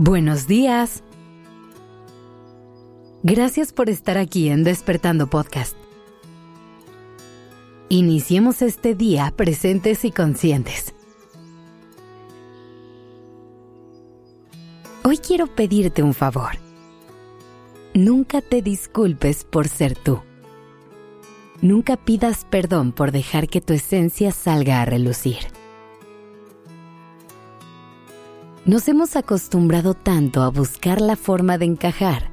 Buenos días. Gracias por estar aquí en Despertando Podcast. Iniciemos este día presentes y conscientes. Hoy quiero pedirte un favor. Nunca te disculpes por ser tú. Nunca pidas perdón por dejar que tu esencia salga a relucir. Nos hemos acostumbrado tanto a buscar la forma de encajar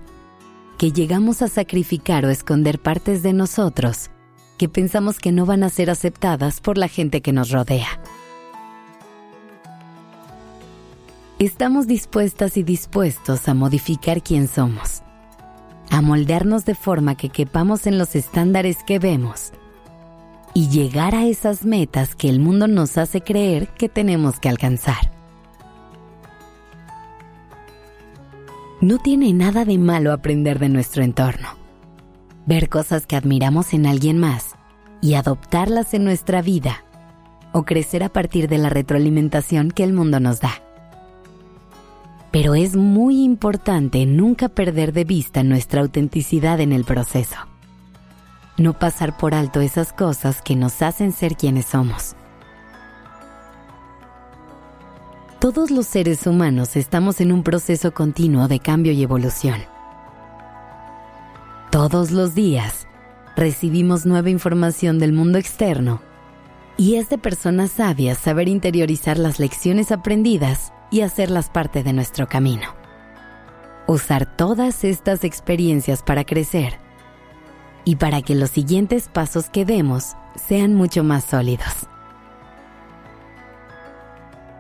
que llegamos a sacrificar o esconder partes de nosotros que pensamos que no van a ser aceptadas por la gente que nos rodea. Estamos dispuestas y dispuestos a modificar quién somos, a moldearnos de forma que quepamos en los estándares que vemos y llegar a esas metas que el mundo nos hace creer que tenemos que alcanzar. No tiene nada de malo aprender de nuestro entorno, ver cosas que admiramos en alguien más y adoptarlas en nuestra vida o crecer a partir de la retroalimentación que el mundo nos da. Pero es muy importante nunca perder de vista nuestra autenticidad en el proceso. No pasar por alto esas cosas que nos hacen ser quienes somos Todos los seres humanos estamos en un proceso continuo de cambio y evolución. Todos los días recibimos nueva información del mundo externo y es de personas sabias saber interiorizar las lecciones aprendidas y hacerlas parte de nuestro camino. Usar todas estas experiencias para crecer y para que los siguientes pasos que demos sean mucho más sólidos.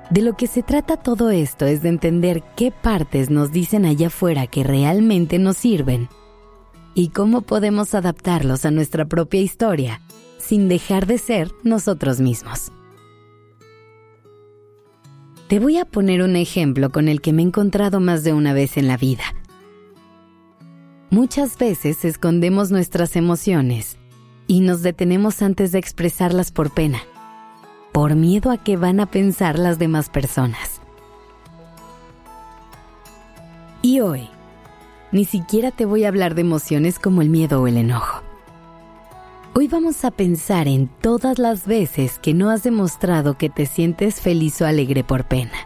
De lo que se trata todo esto es de entender qué partes nos dicen allá afuera que realmente nos sirven y cómo podemos adaptarlos a nuestra propia historia sin dejar de ser nosotros mismos. Te voy a poner un ejemplo con el que me he encontrado más de una vez en la vida. Muchas veces escondemos nuestras emociones y nos detenemos antes de expresarlas por pena por miedo a qué van a pensar las demás personas. Y hoy, ni siquiera te voy a hablar de emociones como el miedo o el enojo. Hoy vamos a pensar en todas las veces que no has demostrado que te sientes feliz o alegre por pena.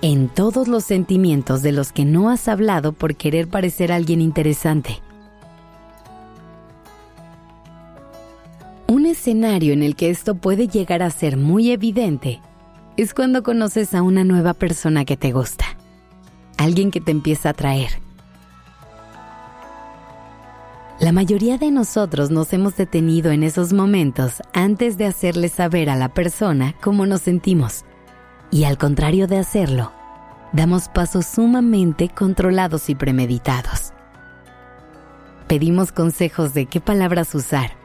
En todos los sentimientos de los que no has hablado por querer parecer alguien interesante escenario en el que esto puede llegar a ser muy evidente es cuando conoces a una nueva persona que te gusta, alguien que te empieza a atraer. La mayoría de nosotros nos hemos detenido en esos momentos antes de hacerle saber a la persona cómo nos sentimos. Y al contrario de hacerlo, damos pasos sumamente controlados y premeditados. Pedimos consejos de qué palabras usar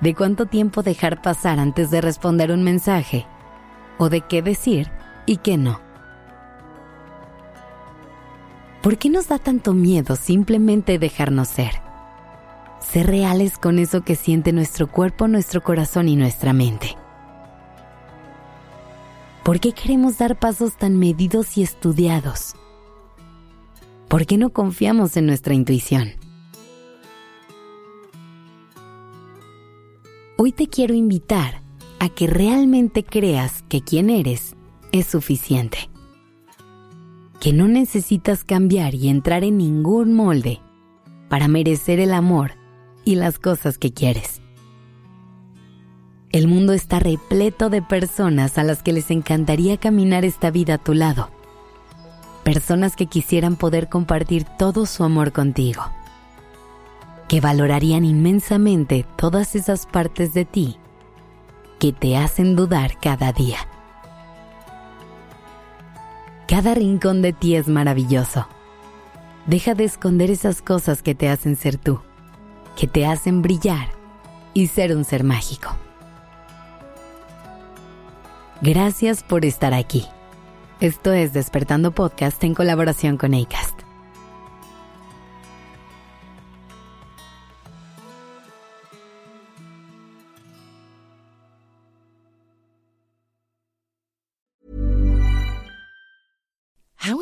de cuánto tiempo dejar pasar antes de responder un mensaje, o de qué decir y qué no. ¿Por qué nos da tanto miedo simplemente dejarnos ser? Ser reales con eso que siente nuestro cuerpo, nuestro corazón y nuestra mente. ¿Por qué queremos dar pasos tan medidos y estudiados? ¿Por qué no confiamos en nuestra intuición? Hoy te quiero invitar a que realmente creas que quien eres es suficiente. Que no necesitas cambiar y entrar en ningún molde para merecer el amor y las cosas que quieres. El mundo está repleto de personas a las que les encantaría caminar esta vida a tu lado. Personas que quisieran poder compartir todo su amor contigo que valorarían inmensamente todas esas partes de ti que te hacen dudar cada día. Cada rincón de ti es maravilloso. Deja de esconder esas cosas que te hacen ser tú, que te hacen brillar y ser un ser mágico. Gracias por estar aquí. Esto es Despertando Podcast en colaboración con ACAST.